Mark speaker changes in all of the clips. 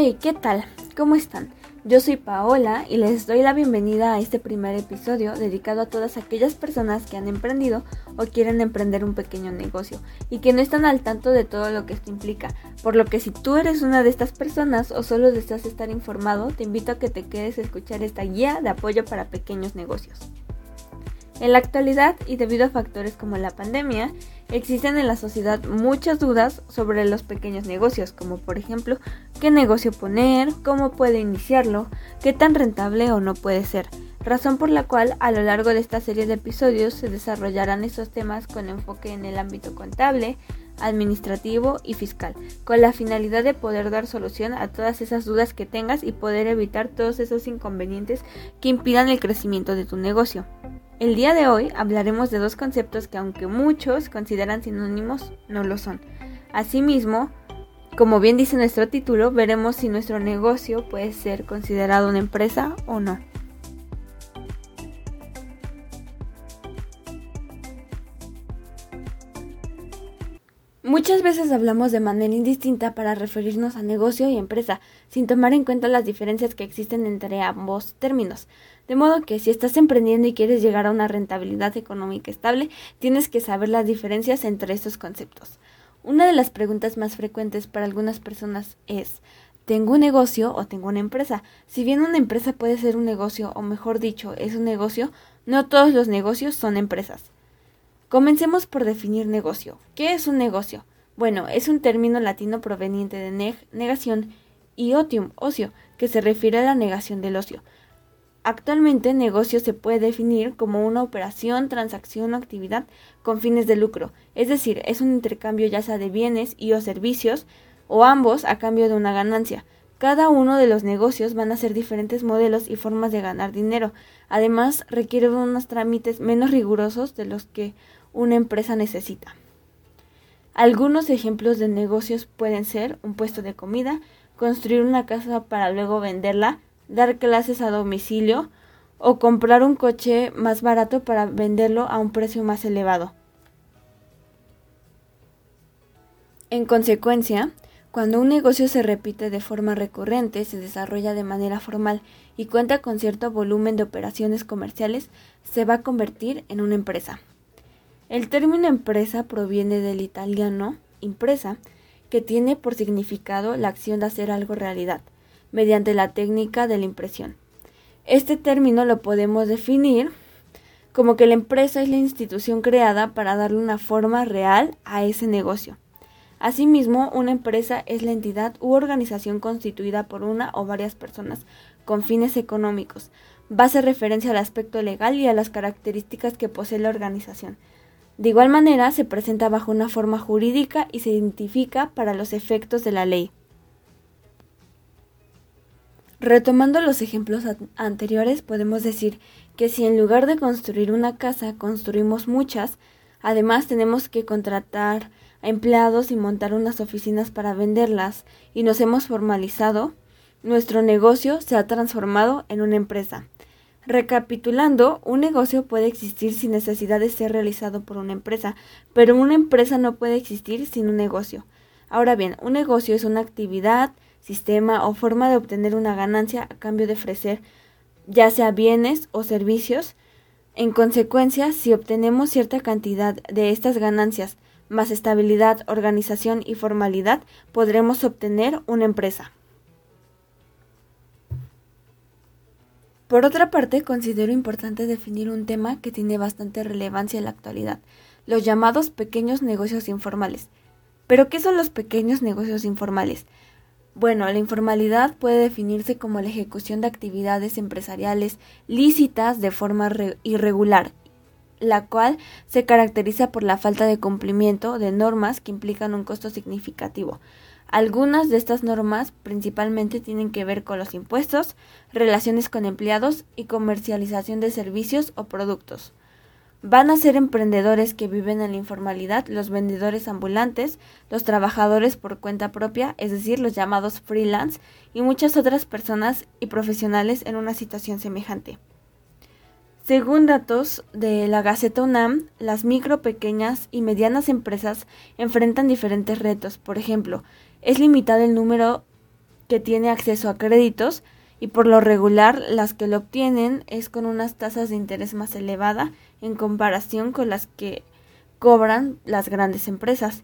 Speaker 1: Hey, ¿qué tal? ¿Cómo están? Yo soy Paola y les doy la bienvenida a este primer episodio dedicado a todas aquellas personas que han emprendido o quieren emprender un pequeño negocio y que no están al tanto de todo lo que esto implica. Por lo que si tú eres una de estas personas o solo deseas estar informado, te invito a que te quedes a escuchar esta guía de apoyo para pequeños negocios. En la actualidad, y debido a factores como la pandemia, existen en la sociedad muchas dudas sobre los pequeños negocios, como por ejemplo, qué negocio poner, cómo puede iniciarlo, qué tan rentable o no puede ser, razón por la cual a lo largo de esta serie de episodios se desarrollarán estos temas con enfoque en el ámbito contable, administrativo y fiscal, con la finalidad de poder dar solución a todas esas dudas que tengas y poder evitar todos esos inconvenientes que impidan el crecimiento de tu negocio. El día de hoy hablaremos de dos conceptos que aunque muchos consideran sinónimos, no lo son. Asimismo, como bien dice nuestro título, veremos si nuestro negocio puede ser considerado una empresa o no. Muchas veces hablamos de manera indistinta para referirnos a negocio y empresa, sin tomar en cuenta las diferencias que existen entre ambos términos. De modo que si estás emprendiendo y quieres llegar a una rentabilidad económica estable, tienes que saber las diferencias entre estos conceptos. Una de las preguntas más frecuentes para algunas personas es ¿Tengo un negocio o tengo una empresa? Si bien una empresa puede ser un negocio, o mejor dicho, es un negocio, no todos los negocios son empresas. Comencemos por definir negocio. ¿Qué es un negocio? Bueno, es un término latino proveniente de neg, negación, y otium, ocio, que se refiere a la negación del ocio. Actualmente, negocio se puede definir como una operación, transacción o actividad con fines de lucro, es decir, es un intercambio ya sea de bienes y o servicios o ambos a cambio de una ganancia. Cada uno de los negocios van a ser diferentes modelos y formas de ganar dinero. Además, requiere unos trámites menos rigurosos de los que una empresa necesita. Algunos ejemplos de negocios pueden ser un puesto de comida, construir una casa para luego venderla, dar clases a domicilio o comprar un coche más barato para venderlo a un precio más elevado. En consecuencia, cuando un negocio se repite de forma recurrente, se desarrolla de manera formal y cuenta con cierto volumen de operaciones comerciales, se va a convertir en una empresa. El término empresa proviene del italiano impresa, que tiene por significado la acción de hacer algo realidad mediante la técnica de la impresión. Este término lo podemos definir como que la empresa es la institución creada para darle una forma real a ese negocio. Asimismo, una empresa es la entidad u organización constituida por una o varias personas con fines económicos. Va a hacer referencia al aspecto legal y a las características que posee la organización. De igual manera, se presenta bajo una forma jurídica y se identifica para los efectos de la ley. Retomando los ejemplos anteriores, podemos decir que si en lugar de construir una casa construimos muchas, además tenemos que contratar a empleados y montar unas oficinas para venderlas y nos hemos formalizado, nuestro negocio se ha transformado en una empresa. Recapitulando, un negocio puede existir sin necesidad de ser realizado por una empresa, pero una empresa no puede existir sin un negocio. Ahora bien, un negocio es una actividad, sistema o forma de obtener una ganancia a cambio de ofrecer ya sea bienes o servicios. En consecuencia, si obtenemos cierta cantidad de estas ganancias más estabilidad, organización y formalidad, podremos obtener una empresa. Por otra parte, considero importante definir un tema que tiene bastante relevancia en la actualidad, los llamados pequeños negocios informales. ¿Pero qué son los pequeños negocios informales? Bueno, la informalidad puede definirse como la ejecución de actividades empresariales lícitas de forma irregular, la cual se caracteriza por la falta de cumplimiento de normas que implican un costo significativo. Algunas de estas normas principalmente tienen que ver con los impuestos, relaciones con empleados y comercialización de servicios o productos. Van a ser emprendedores que viven en la informalidad, los vendedores ambulantes, los trabajadores por cuenta propia, es decir, los llamados freelance, y muchas otras personas y profesionales en una situación semejante. Según datos de la Gaceta UNAM, las micro, pequeñas y medianas empresas enfrentan diferentes retos. Por ejemplo, es limitado el número que tiene acceso a créditos y por lo regular las que lo obtienen es con unas tasas de interés más elevada en comparación con las que cobran las grandes empresas.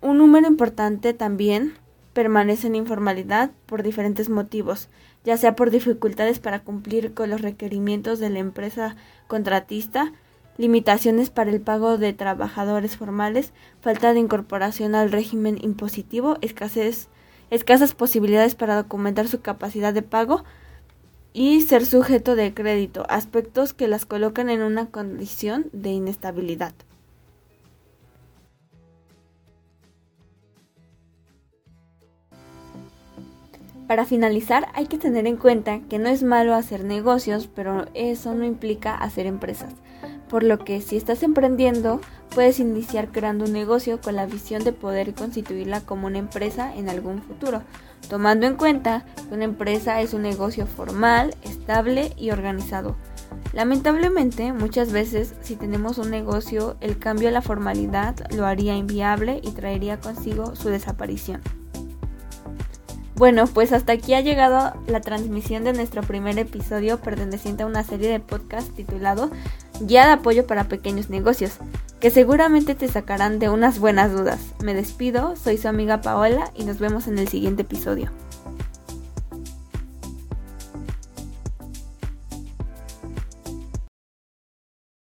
Speaker 1: Un número importante también permanece en informalidad por diferentes motivos, ya sea por dificultades para cumplir con los requerimientos de la empresa contratista, limitaciones para el pago de trabajadores formales, falta de incorporación al régimen impositivo, escasez escasas posibilidades para documentar su capacidad de pago y ser sujeto de crédito, aspectos que las colocan en una condición de inestabilidad. Para finalizar, hay que tener en cuenta que no es malo hacer negocios, pero eso no implica hacer empresas por lo que si estás emprendiendo, puedes iniciar creando un negocio con la visión de poder constituirla como una empresa en algún futuro, tomando en cuenta que una empresa es un negocio formal, estable y organizado. Lamentablemente, muchas veces si tenemos un negocio, el cambio a la formalidad lo haría inviable y traería consigo su desaparición. Bueno, pues hasta aquí ha llegado la transmisión de nuestro primer episodio perteneciente a una serie de podcast titulado Guía de apoyo para pequeños negocios, que seguramente te sacarán de unas buenas dudas. Me despido, soy su amiga Paola y nos vemos en el siguiente episodio.